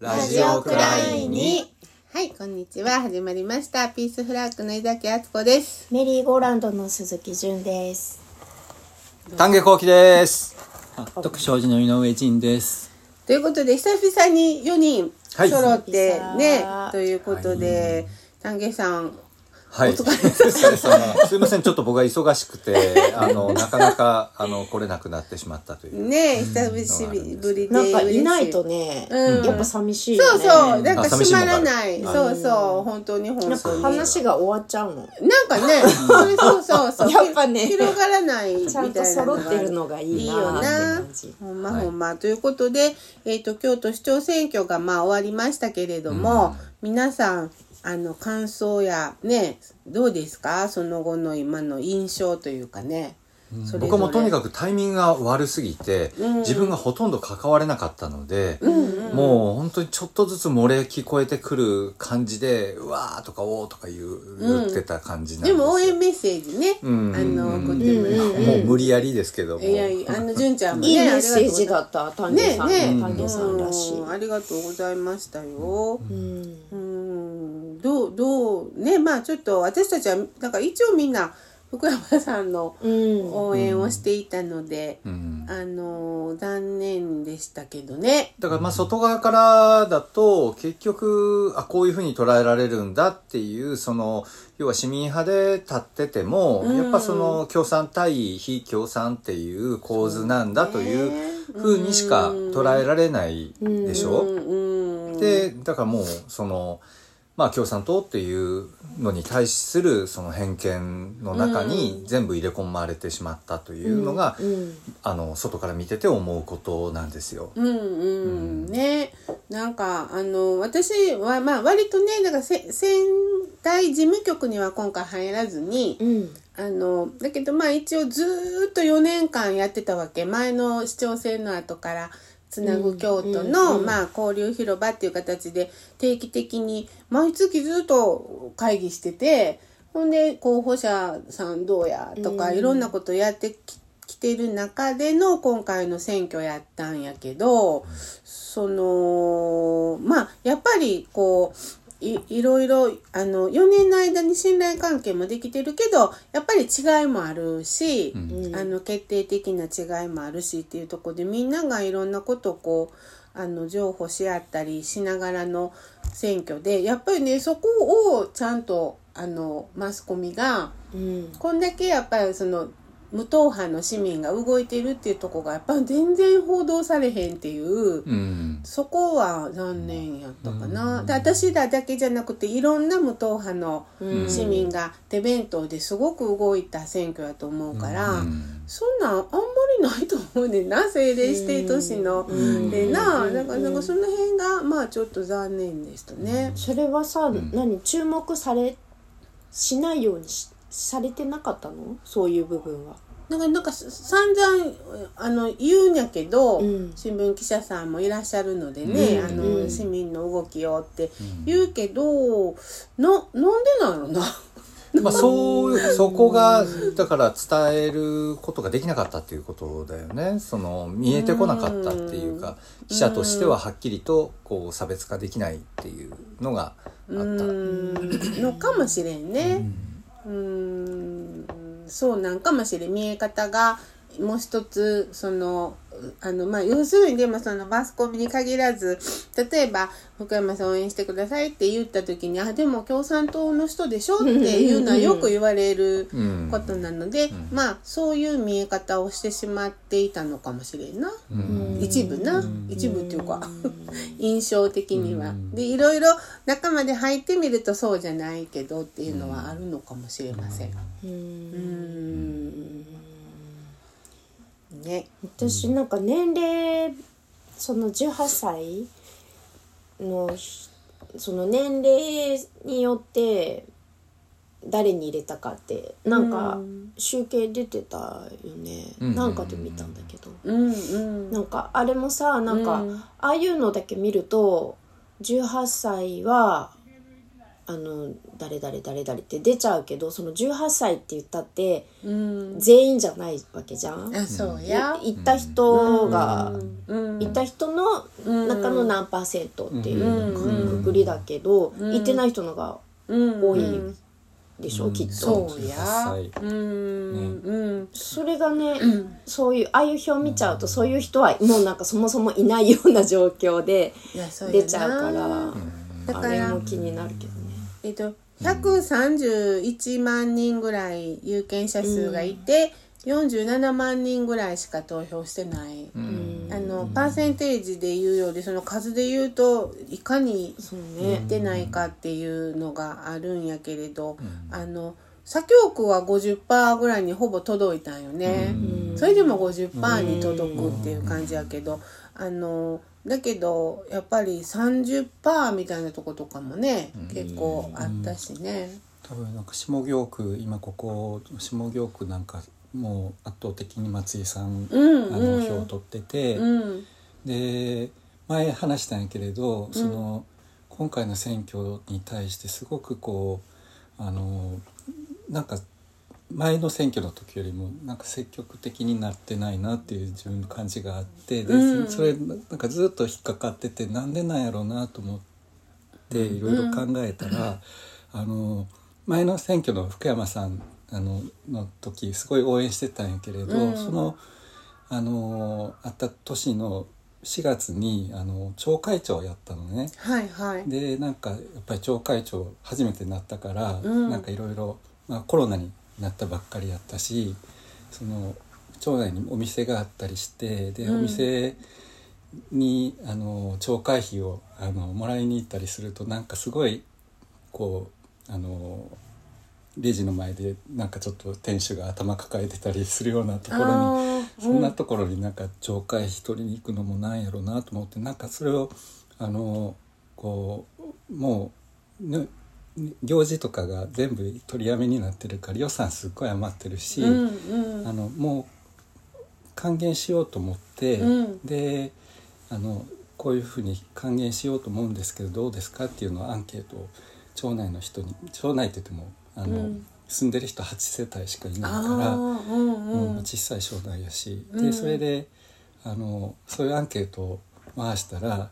ラジオクライに。はい、こんにちは。始まりました。ピースフラッグの井崎敦子です。メリーゴーランドの鈴木純です。丹下幸喜です。特商事の井上仁です。ということで、久々に4人はい揃って久々ね、ということで、丹下さん、はい。すいません、ちょっと僕が忙しくて、あの、なかなか、あの、来れなくなってしまったという。ね、久しぶりでなんかいないとね、うんやっぱ寂しいそう。そう、なんか閉まらない。そうそう、本当に本当に。話が終わっちゃうの。なんかね、そうそうそう。やっぱね広がらないみたいなちゃんと揃ってるのがいいなーって感じ。ほんまほんま。ということで、えっ、と、京都市長選挙がまあ終わりましたけれども、皆さん、あの、感想やね、どうですか？その後の今の印象というかね。それぞれ僕はもうとにかくタイミングが悪すぎて、自分がほとんど関われなかったので、もう本当にちょっとずつ漏れ聞こえてくる感じで、うわーとかおーとか言う言ってた感じなんですよ。でも応援メッセージね、うんあの、送っても。もう無理やりですけども。いやいや、あの、純ちゃんもね、いいメッセージあだった、丹りがとうござい下さん。ねね丹下さんらしい。うんありがとうございましたよ。うんうんどうどうねまあちょっと私たちはなんか一応みんな福山さんのうん。応援をしていたので、うん。あの残念でしたけどね。だからまあ外側からだと結局あこういうふうに捉えられるんだっていうその要は市民派で立ってても、うん。やっぱその共産対非共産っていう構図なんだというふうにしか捉えられないでしょ、うん。うん、でだからもうそのまあ共産党っていうのに対するその偏見の中に全部入れ込まれてしまったというのが、うん。あの外から見てて思うことなんですよ。うんうんねなんかあの私はまあ割とねなんかせ仙台事務局には今回入らずに、うん。あのだけどまあ一応ずーっと4年間やってたわけ前の市長選の後からつなぐ京都の、まあ、交流広場っていう形で定期的に毎月ずっと会議しててほんで候補者さんどうやとか、いろんなことやってききてる中での今回の選挙やったんやけど、そのまあやっぱりこういいろいろあの4年の間に信頼関係もできてるけどやっぱり違いもあるし、んあの決定的な違いもあるしっていうところでみんながいろんなことをこうあの譲歩し合ったりしながらの選挙でやっぱりねそこをちゃんとあのマスコミがうん。こんだけやっぱりその無党派の市民が動いてるっていうところがやっぱり全然報道されへんっていう。うんそこは残念やったかな。で私らだけじゃなくていろんな無党派の市民が手弁当ですごく動いた選挙やと思うから、うんそんなんあんまりないと思うねんな政令指定都市の。んでなうんだからなんかその辺がまあちょっと残念でしたね。それはさ、何注目され、しないようにしされてなかったの？そういう部分は。なんかなんか散々あの言うんやけど、うん。新聞記者さんもいらっしゃるのでね、うん。あのうん。市民の動きをって言うけど、ななんでなんやろな？まあ そうそこがだから伝えることができなかったっていうことだよね。その見えてこなかったっていうか記者としてははっきりとこう差別化できないっていうのがあった。うーん。のかもしれんね。うーんそうなんかもしれん見え方がもう一つそのあのまあ要するにでもそのマスコミに限らず例えば福山さん応援してくださいって言った時にあでも共産党の人でしょっていうのはよく言われるうんことなので、まあそういう見え方をしてしまっていたのかもしれんな。うん。一部な。一部っていうか 印象的には。でいろいろ中まで入ってみるとそうじゃないけどっていうのはあるのかもしれません。うんね。私なんか年齢その18歳のひその年齢によって誰に入れたかってなんか集計出てたよね、うん。なんかで見たんだけど、うんうん。なんかあれもさなんか、うん。ああいうのだけ見ると18歳はあの誰々誰々って出ちゃうけどその18歳って言ったってうん。全員じゃないわけじゃん。あそうや。い行った人が、うん。行った人の中の何パーセントっていううん。くくりだけど、うん。行ってない人のがうん。多いでしょ、うん。きっと。そうや。18歳。うん。うん。それがね、ん。そういうああいう表見ちゃうと、そういう人はもうなんかそもそもいないような状況で出ちゃうから、あれだからも気になるけど。ね。えっと131万人ぐらい有権者数がいて、47万人ぐらいしか投票してない、うん。あのパーセンテージで言うよりその数で言うといかにそういっね、てないかっていうのがあるんやけれど、あの左京区は50%ぐらいにほぼ届いたんよね、それでも50%に届くっていう感じやけど、あのだけどやっぱり30%みたいなとことかもね、結構あったしね。多分なんか下京区今ここ下京区なんかもう圧倒的に松井さん、うんあのうん票を取ってて、うん。で前話したんやけれど、その今回の選挙に対してすごくこうあのなんか前の選挙の時よりもなんか積極的になってないなっていう自分の感じがあってで、うんそれなんかずっと引っかかっててなんでなんやろうなと思っていろいろ考えたら、あの前の選挙の福山さんあのの時すごい応援してたんやけれど、うんそのあのあった年の4月にあの町会長をやったのね。はいはい。でなんかやっぱり町会長初めてなったから、うんなんかいろいろまあコロナになったばっかりやったしその町内にお店があったりしてで、うん。お店にあの町会費をあのもらいに行ったりするとなんかすごいこうあのレジの前でなんかちょっと店主が頭抱えてたりするようなところにあー。そんなところになんか町会費取りに行くのもなんやろうなと思ってなんかそれをあのこうもう、ね、行事とかが全部取りやめになってるから予算すっごい余ってるし、うんうん。あのもう還元しようと思って、うん。であのこういうふうに還元しようと思うんですけどどうですかっていうのをアンケートを町内の人に町内って言ってもあの、うん。住んでる人8世帯しかいないあから。ーうんうん。うん小さい省内やし、うん。でそれであのそういうアンケートを回したら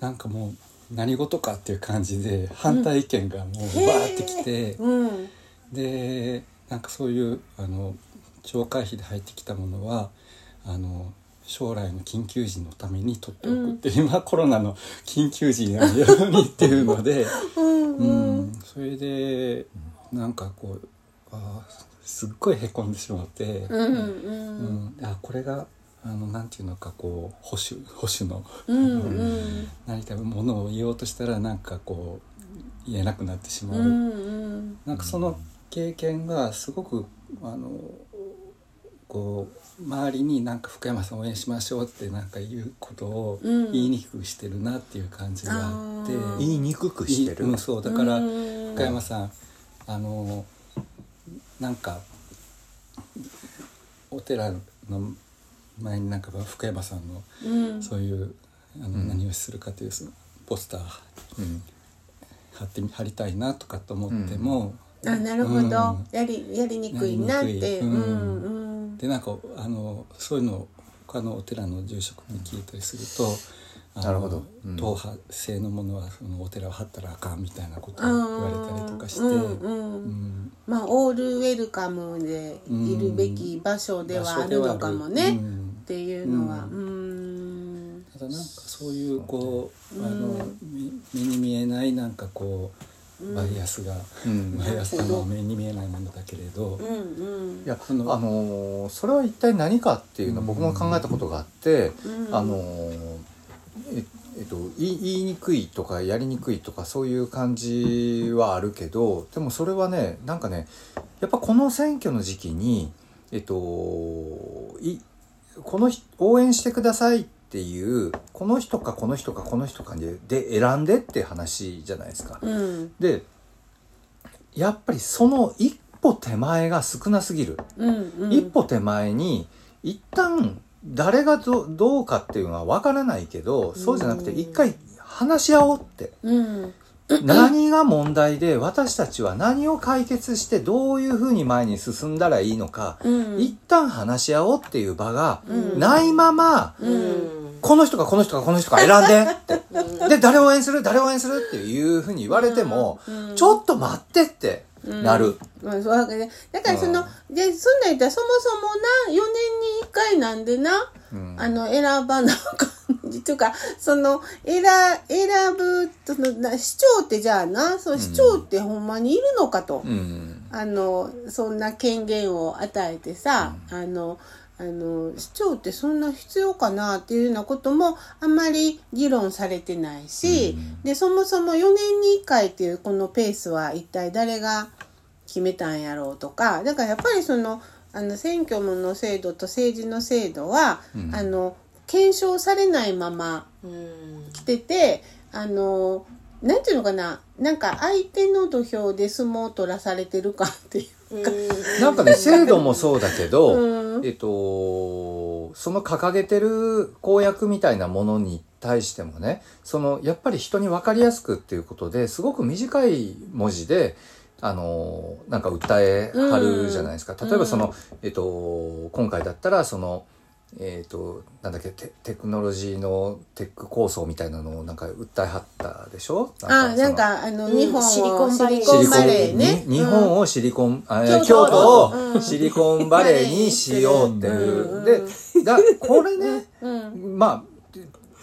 なんかもう何事かっていう感じで反対意見がもうバーってきて、うん。でなんかそういうあの町会費で入ってきたものはあの将来の緊急時のために取っておくって、今コロナの緊急時のようにっていうので。うんうん、それでなんかこうあーすっごいへこんでしまって、うんううん。ん。あこれがあのなんていうのかこう保守保守のうんうん。何かものを言おうとしたらなんかこう言えなくなってしまう、うんうん。なんかその経験がすごくあのこう周りになんか福山さん応援しましょうってなんか言うことをうん。言いにくくしてるなっていう感じがあって。あー。言いにくくしてる、うん、そうだからうん。福山さんあのなんかお寺の前になんか福山さんのうん。そういうあの、うん。何をするかというそのポスターうん。貼ってみ貼りたいなとかと思っても、あなるほど、うん。やりやりにくいなって。うやりにくい。うん。んうん。でなんかあのそういうのを他のお寺の住職に聞いたりすると。あのなるほど。うん。党派性のものはそのお寺を貼ったらあかんみたいなことを言われたりとかして、うんうん。うん。まあオールウェルカムでいるべき場所ではあるのかもね、うんっていうのはうん。ただなんかそういうこうあのみ目に見えないなんかこうバイアスが、うん。バイアスは目に見えないものだけれど、うんうん。いやあのーそれは一体何かっていうのは僕も考えたことがあって、うん。あのーええっと言い言いにくいとかやりにくいとかそういう感じはあるけどでもそれはねなんかねやっぱこの選挙の時期にえっといこの人応援してくださいっていうこの人かこの人かこの人かでで選んでって話じゃないですか。うん。でやっぱりその一歩手前が少なすぎる。うんうん。一歩手前に一旦誰がどどうかっていうのは分からないけどそうじゃなくてうん。一回話し合おうって。うん何が問題で私たちは何を解決してどういうふうに前に進んだらいいのか、うん。一旦話し合おうっていう場がないまま、うん。この人かこの人かこの人か選んでって。で、誰を応援する？誰を応援する？っていうふうに言われても、ちょっと待ってってなる。まあ、そうわけでだからその、でそんなん言ったらそもそもな4年に1回なんでな、ん。あの選ばなあかんっていうかその選選ぶそのな市長ってじゃあなその市長ってほんまにいるのかと、うん。あのそんな権限を与えてさ、あのあの市長ってそんな必要かなっていうようなこともあんまり議論されてないし、でそもそも4年に1回っていうこのペースは一体誰が決めたんやろうとかだからやっぱりそのあの選挙の制度と政治の制度は、あの検証されないままうん来ててあのなんていうのかななんか相手の土俵で相撲を取らされてる感っていうなんかね、制度もそうだけど、うん。えっと、その掲げてる公約みたいなものに対してもね、その、やっぱり人に分かりやすくっていうことで、すごく短い文字で、あの、なんか訴えはるじゃないですか。例えばその、えっと、今回だったら、その、えっ、と、なんだっけテ、テクノロジーのテック構想みたいなのをなんか訴えはったでしょ？あなんかあの、うん。日本をシリコンバレーシリコンバレーね。に日本をシリコン、あ京都。京都をうん。シリコンバレーにしようっていう。で、だこれね、うん。まあ、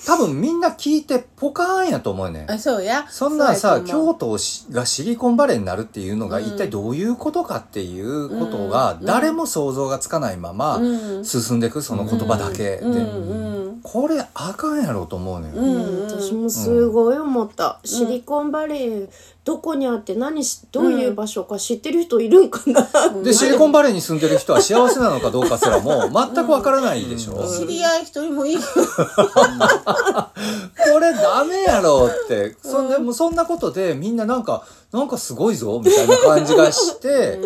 多分みんな聞いてポカーンやと思うねん。あそうやそんなさ、京都がシリコンバレーになるっていうのが一体どういうことかっていうことが誰も想像がつかないままうん進んでいくその言葉だけで。うんうんこれあかんやろうと思うのよ。うん私もすごい思った、シリコンバレーどこにあって何しどういう場所か知ってる人いるんかな、で、シリコンバレーに住んでる人は幸せなのかどうかすらも全くわからないでしょ。知り合い一人もいい。これダメやろって。そんでもそんなことでみんななんか、なんかすごいぞみたいな感じがして、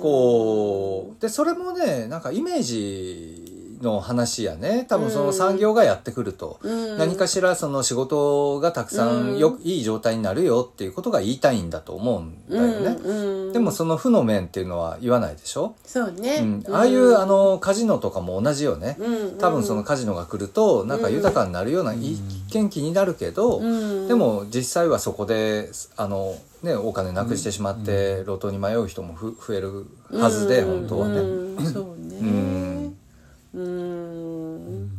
こう、で、それもね、なんかイメージの話やね。多分その産業がやってくると、何かしらその仕事がたくさんよ、いい状態になるよっていうことが言いたいんだと思うんだよね。うんでもその負の面っていうのは言わないでしょ？そうね、うん、ああいうあのカジノとかも同じよね、うん多分そのカジノが来るとなんか豊かになるような一見気になるけど、うん。でも実際はそこであの、ね、お金なくしてしまって路頭に迷う人もふ増えるはずで、本当はね。うん。そうねうん。うん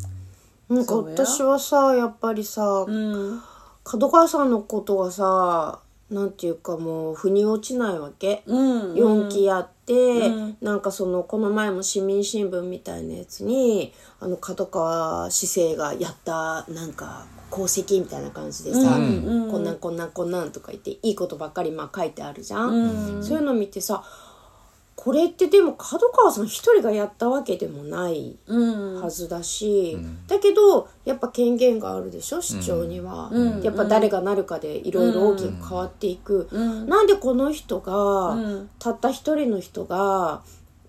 なんか私はさやっぱりさ、うん。角川さんのことがさなんていうかもう腑に落ちないわけ、うん。4期やって、うん。なんかそのこの前も市民新聞みたいなやつにあの角川市政がやったなんか功績みたいな感じでさ、うん。こんなんこんなんこんなんとか言っていいことばっかりまあ書いてあるじゃん、うん。そういうの見てさこれってでも角川さん一人がやったわけでもないうん。はずだし、ん。だけどやっぱ権限があるでしょ市長には、うん。やっぱ誰がなるかでいろいろ大きく変わっていく、うん。なんでこの人が、うん。たった一人の人が、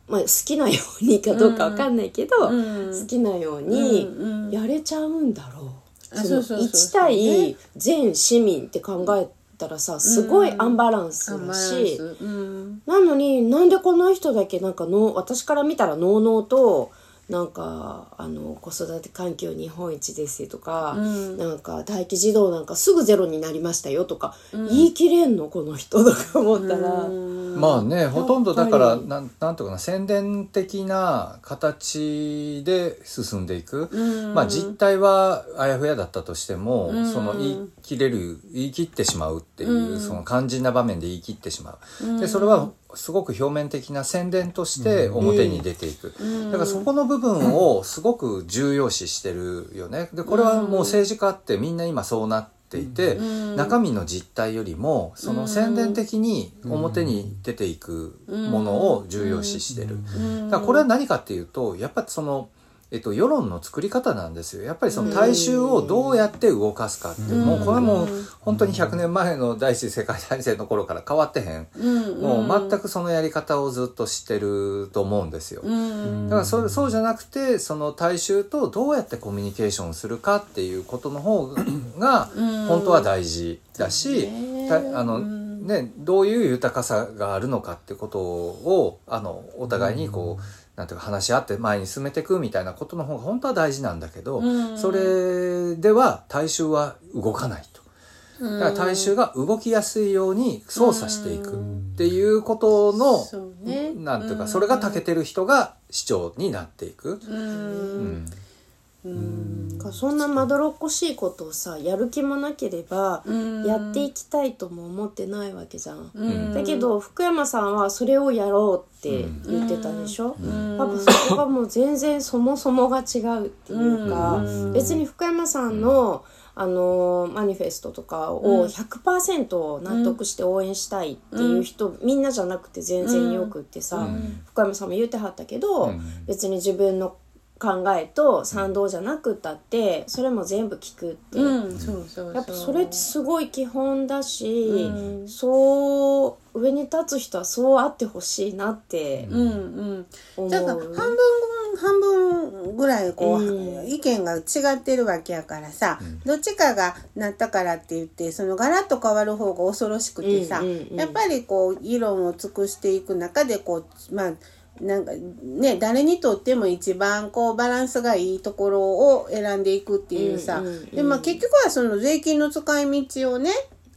まあ、好きなようにかどうかわかんないけど、うん。好きなようにやれちゃうんだろう。あそのそうそうそう。そう1対全市民って考えたらさすごいアンバランスだし、ス。うん。なのになんでこの人だけなんかの私から見たらのうのうとなんかあの子育て環境日本一ですとか、うん。なんか待機児童なんかすぐゼロになりましたよとか、言い切れんのこの人とか思ったら、まあねほとんどだからなんなんとかな宣伝的な形で進んでいく、うん。まあ実態はあやふやだったとしても、うん。その言い切れる言い切ってしまうっていう、うん。その肝心な場面で言い切ってしまう、でそれはすごく表面的な宣伝として表に出ていく、だからそこの部分をすごく重要視してるよね。でこれはもう政治家ってみんな今そうなっていて、中身の実態よりもその宣伝的に表に出ていくものを重要視してる。だからこれは何かっていうとやっぱその、えっと、世論の作り方なんですよ。やっぱりその大衆をどうやって動かすかって、もうこれはもう本当に100年前の第一次世界大戦の頃から変わってへん、うんもう全くそのやり方をずっと知ってると思うんですよ。うん。だからそそうじゃなくてその大衆とどうやってコミュニケーションするかっていうことの方が 本当は大事だし、あの、ね、どういう豊かさがあるのかってことをあのお互いにこう、なんていうか話し合って前に進めていくみたいなことの方が本当は大事なんだけど、うん。それでは大衆は動かないと。だから大衆が動きやすいように操作していくっていうことの、そうね。なんていうか、それが長けてる人が市長になっていく。ううんんうん。だからそんなまどろっこしいことをさやる気もなければうんやっていきたいとも思ってないわけじゃん。うん。だけど福山さんはそれをやろうって言ってたでしょ、うん。多分そこがもう全然そもそもが違うっていうか、うん。別に福山さんの、あのマニフェストとかを100%納得して応援したいっていう人、みんなじゃなくて全然よくってさ、うん。福山さんも言ってはったけど、うん。別に自分の考えと賛同じゃなくったってそれも全部聞くって、うんそうそうやっぱそれってすごい基本だし、うん。そう上に立つ人はそうあってほしいなってうんうん。思う。だから半分半分ぐらいこう、うん。意見が違ってるわけやからさ、どっちかがなったからって言ってそのガラッと変わる方が恐ろしくてさ、うんうんうん。やっぱりこう議論を尽くしていく中でこうまあなんかね誰にとっても一番こうバランスがいいところを選んでいくっていうさ、うんうんうん。でまあ結局はその税金の使い道をね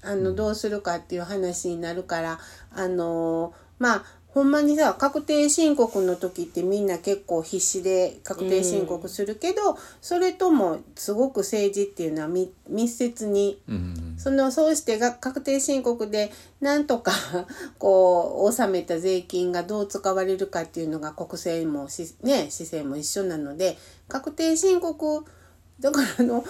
あのどうするかっていう話になるからあのまあほんまにさ確定申告の時ってみんな結構必死で確定申告するけど、それともすごく政治っていうのはみ密接に。うんそのそうしてが確定申告でなんとか こう納めた税金がどう使われるかっていうのが国政もしね市政も一緒なので確定申告だからあの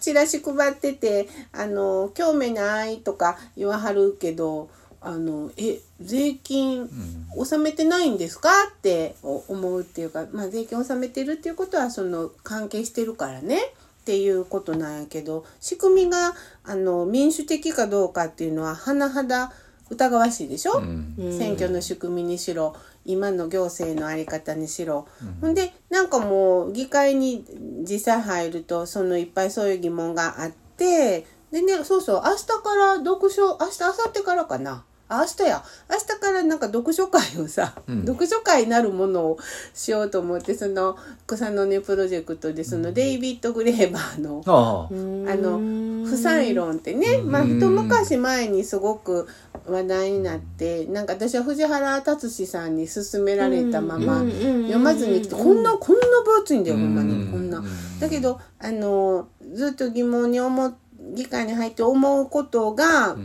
チラシ配っててあの興味ないとか言わはるけどあのえ税金納めてないんですか？って思うっていうか、まあ、税金納めてるっていうことはその関係してるからね。っていうことなんやけど仕組みがあの民主的かどうかっていうのは甚だ疑わしいでしょ、うん。選挙の仕組みにしろ今の行政の在り方にしろ、ほんでなんかもう議会に実際入るとそのいっぱいそういう疑問があってでねそうそう明日から読書明日明後日からかな。あ明日や。明日からなんか読書会をさ、うん。読書会なるものをしようと思ってその草の根プロジェクトでそのデイビッド・グレーバーのああ。あの不採論ってね、まあ、一昔前にすごく話題になってなんか私は藤原達史さんに勧められたままうん。読まずに来てこんなこんな分厚いんだよほんまうんに。こんな。うん。だけどあのずっと疑問に思う議会に入って思うことが、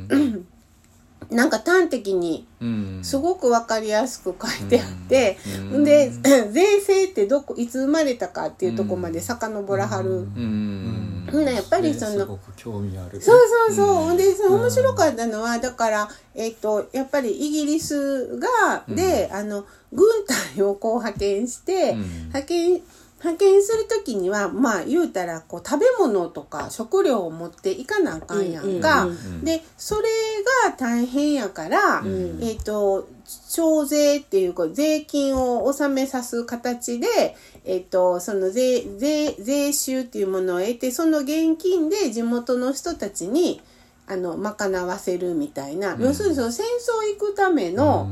なんか端的にうん。すごく分かりやすく書いてあって、うん。で 税制ってどこいつ生まれたかっていうとこまで遡らはる。うん。やっぱりそのねすごく興味ある。そうそうそう。ほん。で、その面白かったのは、だから、えっ、と、やっぱりイギリスが、で、あの、軍隊をこう派遣して、うん。派遣、派遣する時には、まあ、言うたら、こう、食べ物とか食料を持っていかなあかんやんか。うんうんうんで、それが大変やから、んえっ、と、徴税っていうか税金を納めさす形で、えっ、と、その税、税、税収っていうものを得て、その現金で地元の人たちに、あの、賄わせるみたいな、要するにその戦争行くための、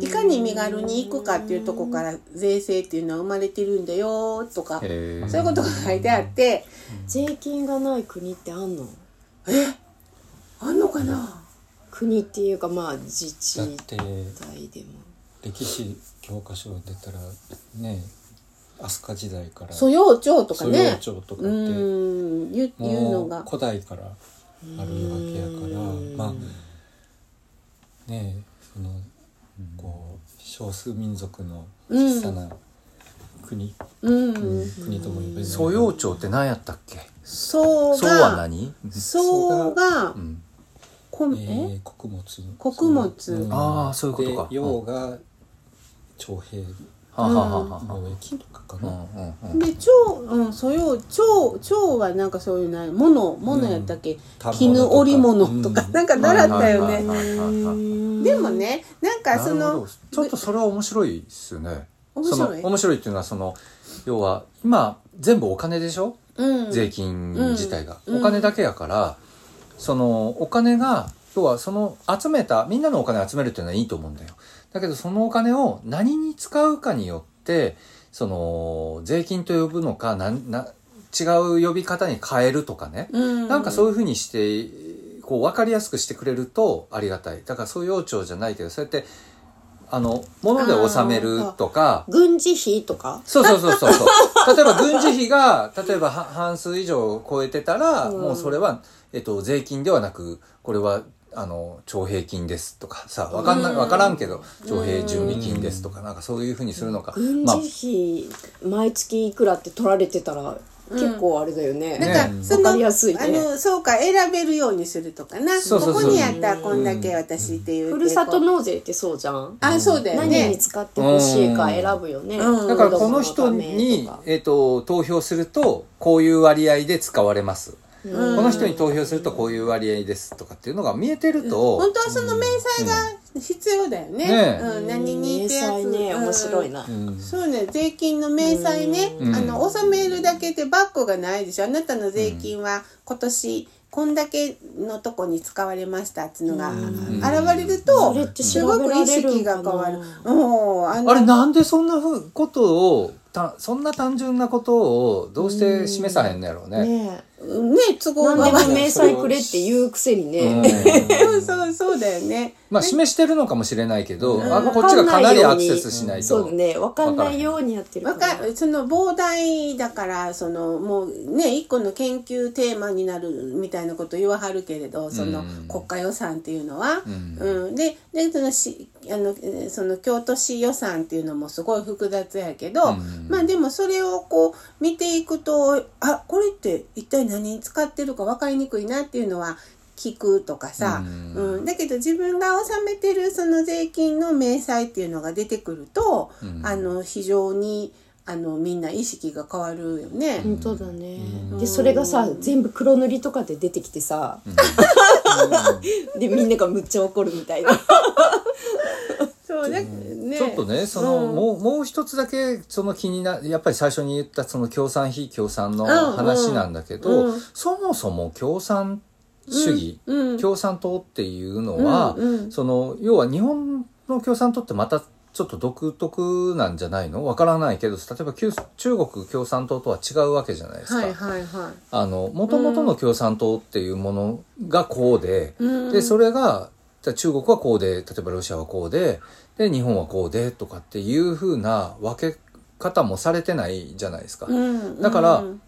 いかに身軽に行くかっていうとこから税制っていうのは生まれてるんだよとか、そういうことが書いてあって、税金がない国ってあんの？あんのかな？国っていうかまあ自治体でも。歴史教科書出たらね飛鳥時代から素養帳とかね。う帳とかってん、言うのが。古代からあるわけやからまあねそのこう少数民族の小さな国、うん。国とも呼べる素養帳って何やったっけ？そうそうはが、何？そうがう、ん。こええー穀物。穀物。ん。あーそういうことか。で洋が徴兵はあはあはあは。貿易とかかあな、うんうんうん。で蝶うんそういう蝶蝶はなんかそういうなものものやったっけ、絹織物とか、うんなんか習ったよね、でもねなんかそのちょっとそれは面白いですよね。面白い？その面白いっていうのはその要は今全部お金でしょ、うん。税金自体が、うん。お金だけやからそのお金が要はその集めたみんなのお金を集めるっていうのはいいと思うんだよだけどそのお金を何に使うかによってその税金と呼ぶのかなんな違う呼び方に変えるとかね、うん。なんかそういうふうにしてこう分かりやすくしてくれるとありがたい。だからそういう要領じゃないけどそうやってあの物で納めるとか。軍事費とか？そうそうそうそう 例えば軍事費が例えばは半数以上を超えてたら、うん。もうそれは、えっと、税金ではなくこれはあの徴兵金ですとかさわかんないわからんけど徴兵準備金ですとかなんかそういうふうにするのか、軍まあ事費毎月いくらって取られてたら結構あれだよね、だから、ね。そのわかりやすいね。あのそうか選べるようにするとかな。そうそうそう。ここにやったらこんだけ私っていうふるさとの納税ってそうじゃん。あそうだよ何にね使ってほしいか選ぶよね、うん。だからこの人にえっと、投票するとこういう割合で使われます、うんこの人に投票するとこういう割合ですとかっていうのが見えてると、本当はその明細が必要だよね,、ねうん、何に明ってやつ細ねうん面白いな、うん。そうね。税金の明細ね、うん。あの納めるだけでバックがないでしょ。あなたの税金は今年こんだけのとこに使われましたっていうのがん。現れるとそれってすごく意識が変わる。もうあのあれなんでそんなふうことをたそんな単純なことをどうして示さへんのやろうね。ねね都合何が悪い。でも明細くれって言うくせにうん。ね、そうそうそうだよね。まあ示してるのかもしれないけど、あうん。こっちがかなりアクセスしないと。そうだね分かんないようにやってるわから。かその膨大だからそのもうね一個の研究テーマになるみたいなこと言わはるけれどそのうん国家予算っていうのは、うん。うん。ででそのしあのえーその京都市予算っていうのもすごい複雑やけど、ん。まあでもそれをこう見ていくとあこれって一体何に使ってるか分かりにくいなっていうのは聞くとかさ、ううん。んだけど自分が納めてるその税金の明細っていうのが出てくると、うん。あの非常にあのみんな意識が変わるよね。本当だね、でそれがさ全部黒塗りとかで出てきてさ、でみんながむっちゃ怒るみたいな そうだね。ちょっとね、その、うんもう、もう一つだけ、その気にな、やっぱり最初に言ったその共産非共産のうん話なんだけど、うん。そもそも共産主義、うんうん。共産党っていうのは、うんうん。その、要は日本の共産党ってまたちょっと独特なんじゃないの？わからないけど、例えば旧中国共産党とは違うわけじゃないですか。はいはいはい。あの、もともとの共産党っていうものがこうで、うん。で、それが、中国はこうで、例えばロシアはこうで、で、日本はこうで、とかっていう風な分け方もされてないじゃないですか。うんだからうん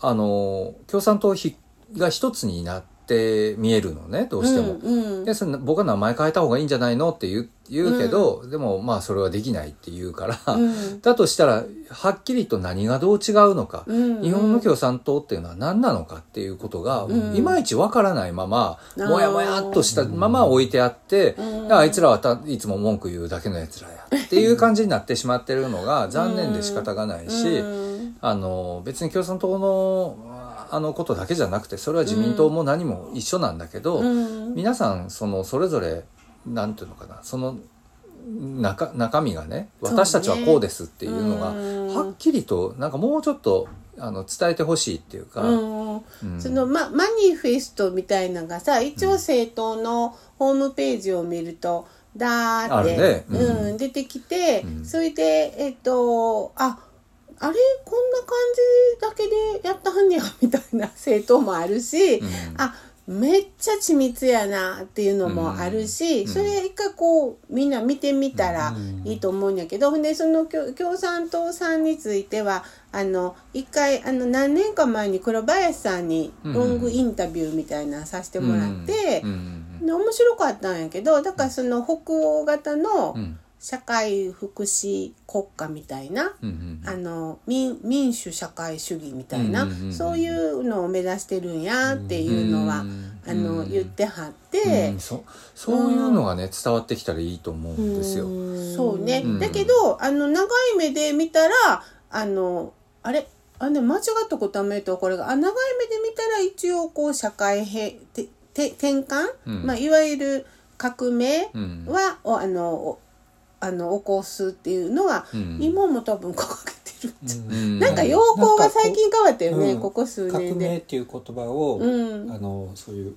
あの、共産党ひが一つになって見えるのね、どうしても。うんうん。でそれ僕は名前変えた方がいいんじゃないのって言う言うけど、でもまあそれはできないって言うから、うん。だとしたらはっきりと何がどう違うのか、うん。日本の共産党っていうのは何なのかっていうことが、ん。いまいちわからないまま、もやもやっとしたまま置いてあって、うん。あいつらはたいつも文句言うだけのやつらやっていう感じになってしまってるのが残念で仕方がないし、うん。あの別に共産党のあのことだけじゃなくてそれは自民党も何も一緒なんだけど、うん。皆さんそのそれぞれなんていうのかなその中中身がね私たちはこうですっていうのがうん。はっきりとなんかもうちょっとあの伝えてほしいっていうか、うん。うん。そのまマニフェストみたいなのがさ一応政党のホームページを見るとダーって、ね。ううんん出てきて、うん。それでえっとああれこんな感じだけでやったはんねやみたいな 政党もあるし、うん。あめっちゃ緻密やなっていうのもあるし、うん。それ一回こうみんな見てみたらいいと思うんやけど、ほんでその共共産党さんについてはあの一回あの何年か前に黒林さんにロングインタビューみたいなのさせてもらって、うん。面白かったんやけどだからその北欧型のうん社会福祉国家みたいな、うんうんあの民民主社会主義みたいな、うんうんうんそういうのを目指してるんやっていうのは、うんあのうん言ってはってうん、そそういうのがね伝わってきたらいいと思うんですよ。そうね、うん。だけどあの長い目で見たらあのあれ？あでも間違ったことはめるとこれがあ長い目で見たら一応こう社会へてて転換、うん。まあ、いわゆる革命うん。あのおあの起こすっていうのは、うん。今も多分掲げてるうん。なんか用語が最近変わったよね、うん。ここ数革年で。命っていう言葉を、うん。あのそういう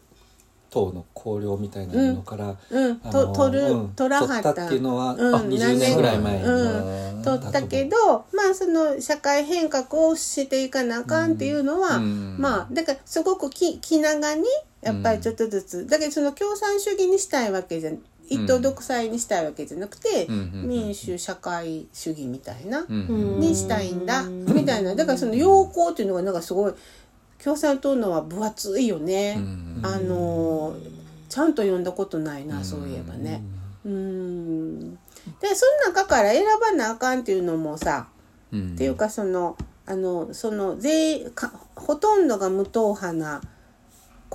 党の綱領みたいなものから、うん。と取る、うん。取らはった。取っていうのは、うん。あ20年ぐらい前に、うん。取ったけどまあその社会変革をしていかなあかんっていうのは、うん。まあだからすごく気気長にやっぱりちょっとずつ、だけどその共産主義にしたいわけじゃ一党独裁にしたいわけじゃなくて、うん。うん民主社会主義みたいな、うんにしたいんだみたいな。だからその要項っていうのがなんかすごい共産党のは分厚いよね、うんあのちゃんと読んだことないな、そういえばね。うん。でその中から選ばなあかんっていうのもさ、うん。っていうかそのあのその税かほとんどが無党派な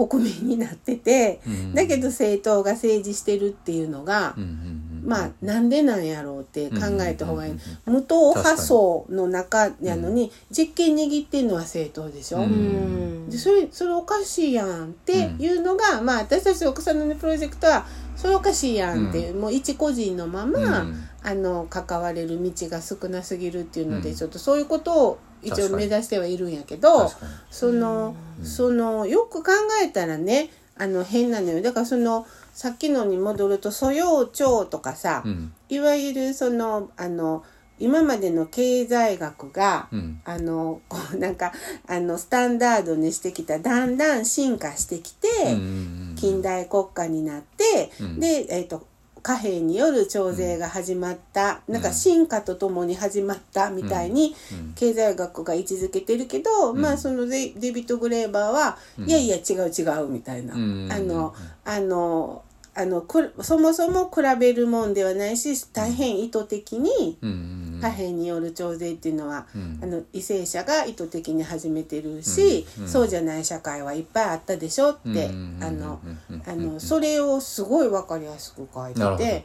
国民になってて、うん。だけど政党が政治してるっていうのが、うんうんうん。まあなんでなんやろうって考えた方がいい、うん無党派層の中やのに、実権握ってんのは政党でしょ？うん。でそれそれおかしいやんっていうのが、まあ私たちお草の根プロジェクトはそれおかしいやんっていう、もう一個人のまま、うん。あの関われる道が少なすぎるっていうので、うん。ちょっとそういうことを一応目指してはいるんやけどその、そのよく考えたらねあの変なのよ。だからそのさっきのに戻ると素養庁とかさ、うん。いわゆるそのあの今までの経済学が、うん。あのこうなんかあのスタンダードにしてきただんだん進化してきて、うん近代国家になって、うん。で、えー、と貨幣による徴税が始まった、なんか進化とともに始まったみたいにうん。経済学が位置づけてるけど、まあそのデデビッド・グレーバーは、いやいや違う違うみたいな、うん。あのあのあのくそもそも比べるもんではないし大変意図的にうん貨幣による徴税っていうのは、うん。あの為政者が意図的に始めてるし、うん。うん。そうじゃない社会はいっぱいあったでしょって、うん。あのあのそれをすごい分かりやすく書いてて。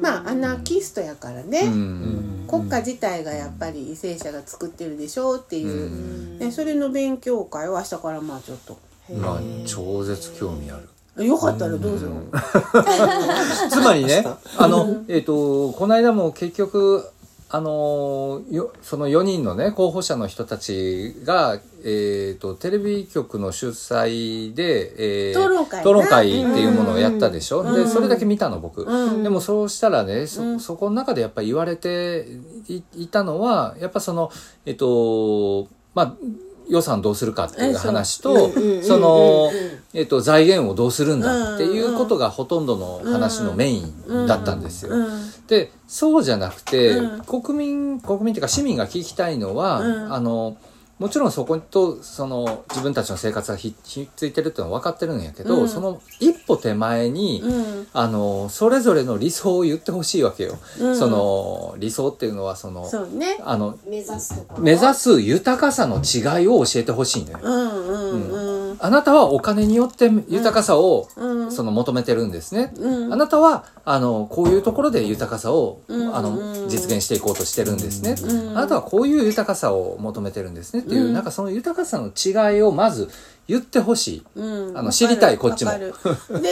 まあアナキストやからね、うん。国家自体がやっぱり為政者が作ってるでしょうっていう、ね、それの勉強会を明日からまあちょっと。まあ超絶興味ある。よかったらどうぞ。つまりねあのえっ、とこの間も結局あのよその4人のね候補者の人たちが、えー、とテレビ局の主催で、えー討論会な討論会っていうものをやったでしょ、でそれだけ見たの僕、うん。でもそうしたらねそ,、そこの中でやっぱり言われていいたのはやっぱそのえっ、とまあ予算どうするかっていう話と、その、えっと、財源をどうするんだっていうことがほとんどの話のメインだったんですよ。うん。で、そうじゃなくて、うん。国民、国民っていうか市民が聞きたいのは、うん。あの、もちろんそこと、その、自分たちの生活がひひっついてるっていうのは分かってるんやけど、うん。その一歩手前に、うん。あの、それぞれの理想を言ってほしいわけよ。うん。その、理想っていうのは、その、そうね。あの、目指す目指す豊かさの違いを教えてほしいんだよ。うんうん。うん。あなたはお金によって豊かさを、うん。その求めてるんですね。うん。あなたはあのこういうところで豊かさを、うんあのうん。実現していこうとしてるんですね、うん。あなたはこういう豊かさを求めてるんですねっていう、うん。なんかその豊かさの違いをまず言ってほしい。うん、あの知りたいこっちも。であのあの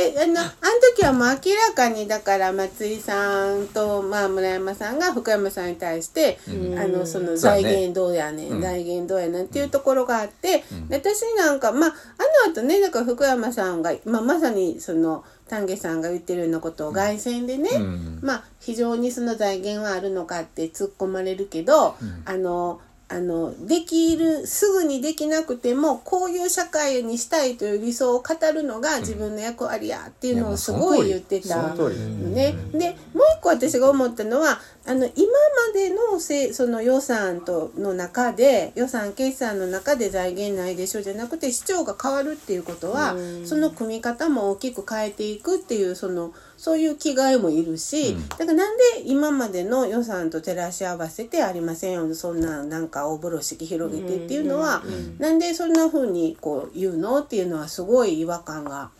時はもう明らかにだから松井さんと、まあ、村山さんが福山さんに対して、あのその財源どうやねん、うん。財源どうやねんっていうところがあって、で私なんかまああの後ねだから福山さんが、まあ、まさにその丹下さんが言ってるようなことを凱旋でね、うん。まあ非常にその財源はあるのかって突っ込まれるけど、あのあのできるすぐにできなくてもこういう社会にしたいという理想を語るのが自分の役割やっていうのをすごい言ってた。ね、でもう一個私が思ったのはあの今までのせその予算との中で予算決算の中で財源ないでしょじゃなくて市長が変わるっていうことは、その組み方も大きく変えていくっていうそのそういう気概もいるし、だからなんで今までの予算と照らし合わせてありませんよ。そんななんか大風呂敷広げてっていうのは、なんでそんな風にこう言うのっていうのはすごい違和感が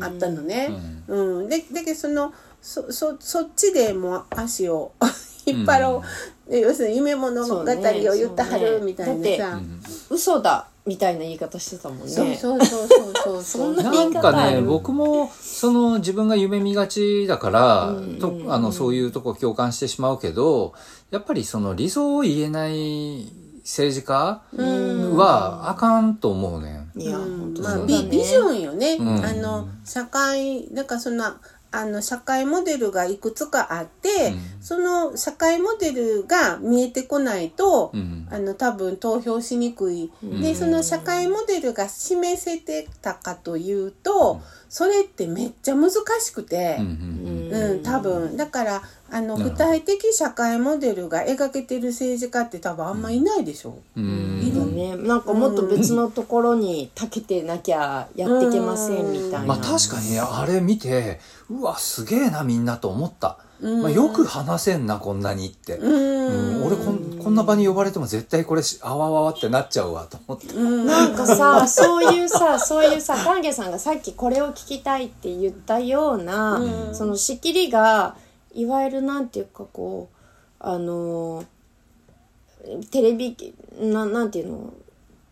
あったのね。うん。でだけどそのそそそっちでもう足を 引っ張ろう、で要するに夢物語を言ったはるみたいなさ。嘘だみたいな言い方してたもんね。そうそうそうそうそう。ななんかね、うん僕も、その自分が夢見がちだから、とあの、そういうとこ共感してしまうけど、やっぱりその理想を言えない政治家はあかんと思うねん。いや、本当まあ、そうだね。ビビジョンよね、うん。あの社会だからそのあの社会モデルがいくつかあって、うん。その社会モデルが見えてこないと、うん。あの多分投票しにくい、でその社会モデルが示せてたかというと、それってめっちゃ難しくて。うんうん。うん、多分。だからあの具体的社会モデルが描けてる政治家って多分あんまいないでしょ、うん。いいね。なんかもっと別のところに長けてなきゃやっていけませんみたいな、まあ確かにねあれ見てうわすげえなみんなと思った、うん。まあ、よく話せんなこんなにって、うん。うん。俺こんこんな場に呼ばれても絶対これしあわわわってなっちゃうわと思って、なんかさそういうさそういうさ丹下さんがさっきこれを聞きたいって言ったような、うん。その仕切りがいわゆるなんていうかこうあのテレビななんていうの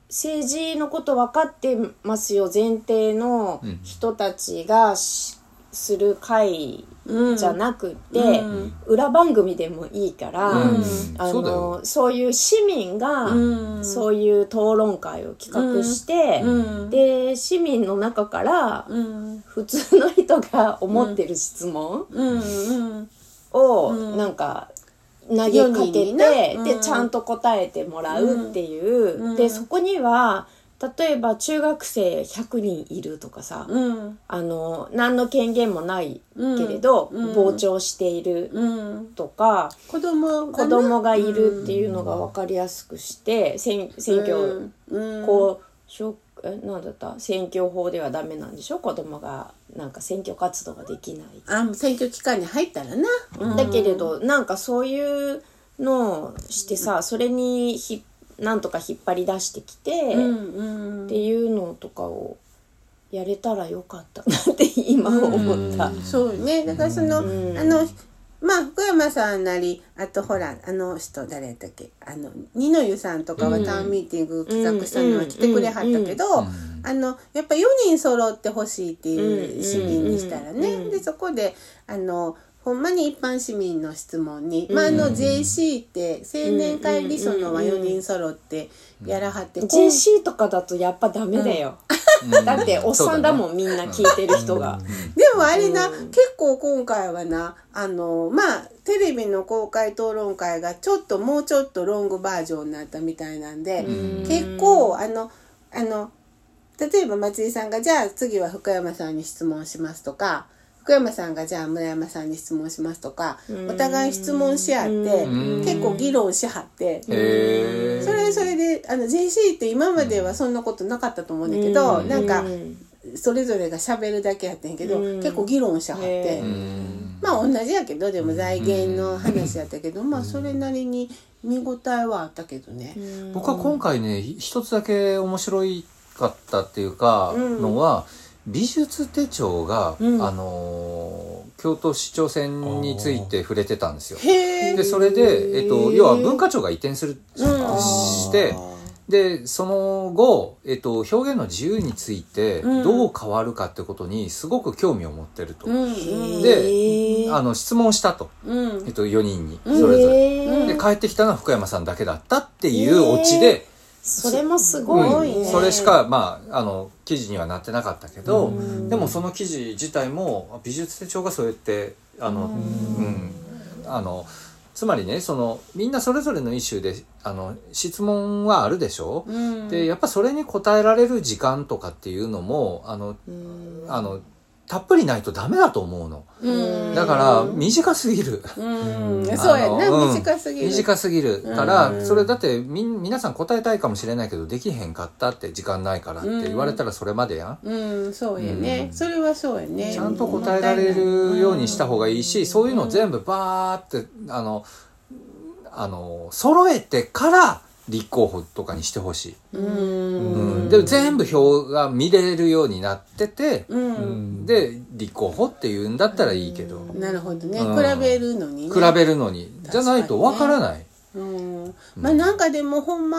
政治のこと分かってますよ前提のうん。人たちがしする会うん。じゃなくて、うん。裏番組でもいいから、うん。あのそういう市民が、うん。そういう討論会を企画して、うん。で市民の中からうん。普通の人が思ってる質問うん。うんをうん。なんか投げかけて、ねうん。でちゃんと答えてもらうっていう、うん。でそこには例えば中学生100人いるとかさ、うん。あの何の権限もないけれど、うん。傍聴しているうん。とか、子供子供がいるっていうのが分かりやすくして選選挙、うん。こうえなんだった？選挙法ではダメなんでしょ？子供がなんか選挙活動ができない、あ選挙期間に入ったらな、うん。だけれどなんかそういうのをしてさそれにひなんとか引っ張り出してきて、うんっうん。ていうのとかをやれたらよかったなって今思った。そうねだからその、うんあのまあ福山さんなりあとほらあの人誰やったっけ？あの二の湯さんとかはタウンミーティング企画したのは来てくれはったけど、あのやっぱ4人揃ってほしいっていう市民にしたらね、うんでそこであのほんまに一般市民の質問に、まああの JC って青年会議所のは4人揃ってやらはって、こう JC とかだとやっぱダメだよ、だっておっさんだもん、みんな聞いてる人が、でもあれな、結構今回はなあのまあテレビの公開討論会がちょっともうちょっとロングバージョンになったみたいなんで、結構あのあの例えば松井さんがじゃあ次は福山さんに質問しますとか福山さんがじゃあ村山さんに質問しますとかお互い質問し合ってうん。結構議論しはって。それはそれであの JC って今まではそんなことなかったと思うんだけど、うん。なんかうん。それぞれが喋るだけやってんけど、うん。結構議論しはって、まあ同じやけどでも財源の話やったけど、まあそれなりに見応えはあったけどね。僕は今回ね一つだけ面白いかったっていうか、うん。のは美術手帳が、うん。あのー京都市長選について触れてたんですよ。でそれで、えっと、要は文化庁が移転する、うんしてでその後、えっと、表現の自由についてうん。どう変わるかってことにすごく興味を持ってると、であの質問したと、うん。えっと、4人にうん。それぞれ。で帰ってきたのは福山さんだけだったっていうオチで、それもすごいね、うん、それしかまああの記事にはなってなかったけど、うん。でもその記事自体も美術手帳がそうやってあの、うん。あのつまりねそのみんなそれぞれのイシューであの質問はあるでしょ、うん。でやっぱそれに答えられる時間とかっていうのもあのうん。あのたっぷりないとダメだと思うの。うん。だから短すぎる。うそうやな。うん。短すぎる。短すぎる。から、うん。それだってみん皆さん答えたいかもしれないけどできへんかったって時間ないからって言われたらそれまでやん、うん。そうやね、うん。それはそうやね。ちゃんと答えられるようにした方がいいし、そういうのを全部バーってあのあの揃えてから立候補とかにしてほしい、うん。うん。で全部表が見れるようになってて、うん、で立候補っていうんだったらいいけど、なるほどね、うん。比べるのにね。比べるのに。じゃないとわからない。うん、まあなんかでもほんま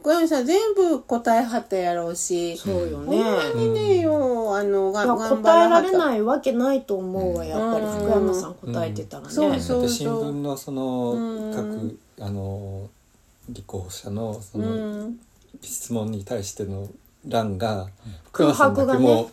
福山さん全部答えはったやろうし、そうよほんねまにねよあのが答えられい。ないわけないと思うわやっぱり。うん。福山さん答えてたらね、そうそうだって新聞のそのうん。各あの立候補者のそうのん、質問に対しての欄が福山さんだけもう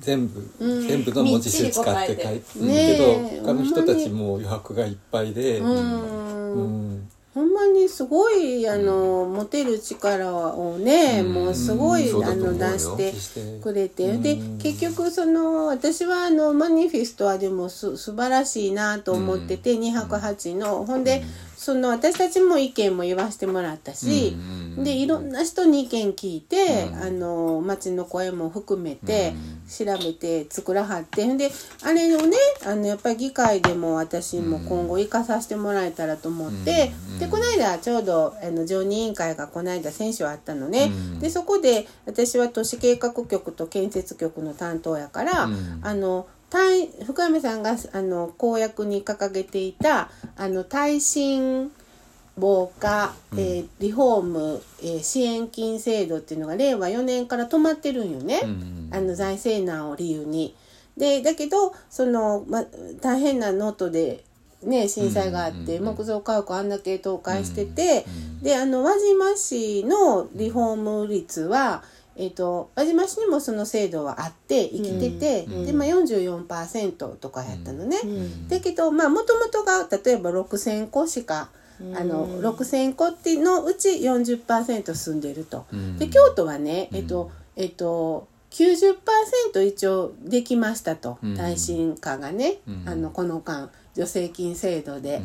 全部、全部の文字数使って書いてるけど、ねえ他の人たちも余白がいっぱいで、うん。うん。ほんまにすごいあの持てる力をね、うん。もうすごい、そうだあの出してして。くれて、うん。で結局その私はあのマニフェストはでもす素晴らしいなと思ってて、208の。ほんで、その私たちも意見も言わせてもらったし、うんでいろんな人に意見聞いて、うん。あの町の声も含めてうん。調べて作らはって。んであれをねあのやっぱり議会でも私も今後生かさせてもらえたらと思って、うんでこの間ちょうどあの常任委員会がこの間選手あったのね、うん。でそこで私は都市計画局と建設局の担当やから、うん。あの耐深山さんがあの公約に掲げていたあの耐震防火、えーリフォーム、えー支援金制度っていうのが令和4年から止まってるんよね、うんあの財政難を理由に。でだけどその、ま、大変な能登で、ね、震災があって、うん木造家屋あんだけ倒壊してて、うん。であの輪島市のリフォーム率は、えっと輪島市にもその制度はあって生きてて、うん。で、まあ、44%とかやったのね。うん。だけどまあもともとが例えば6,000戸しか、あの6,000戸ってのうち40%住んでると。うん。で京都はねえっと、えっと90%一応できましたと、うん。耐震化がね、うん。あのこの間助成金制度で。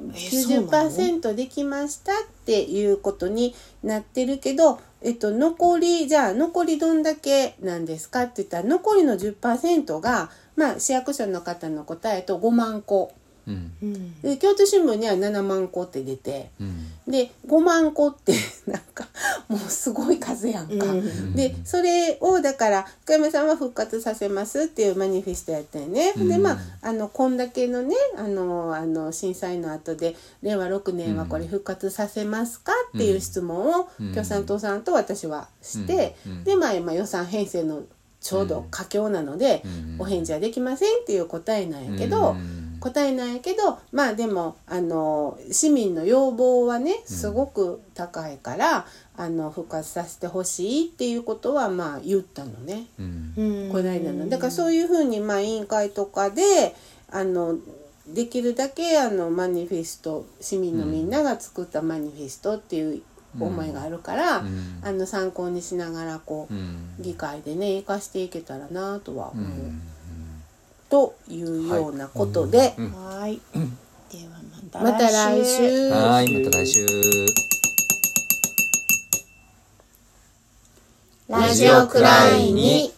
うんえそうなの90%できましたっていうことになってるけど、えっと、残りじゃあ残りどんだけなんですかって言ったら残りの10%が、まあ、市役所の方の答えと5万個。うん。うんで京都新聞には7万個って出てうん。で5万個ってなんか もうすごい数やんか。うん。でそれをだから福山さんは復活させますっていうマニフェストやったよね。うん。でまああのこんだけのねあのあの震災の後で令和6年はこれ復活させますかっていう質問をうん。共産党さんと私はして、うん。でまあ今予算編成のちょうど佳境なので、うん。お返事はできませんっていう答えなんやけど。うん。答えなんやけどまあでもあの市民の要望はねすごく高いから、あの復活させてほしいっていうことはまあ言ったのね、うん。うん。この間の。だからそういうふうにまあ委員会とかであのできるだけあのマニフェスト市民のみんなが作ったマニフェストっていう思いがあるから、うん。あの参考にしながらこう、うん。議会でね生かしていけたらなとは思う、うん。というようなことで。うん。はい。ではまたまた来週。はいまた来週ラジオくらいに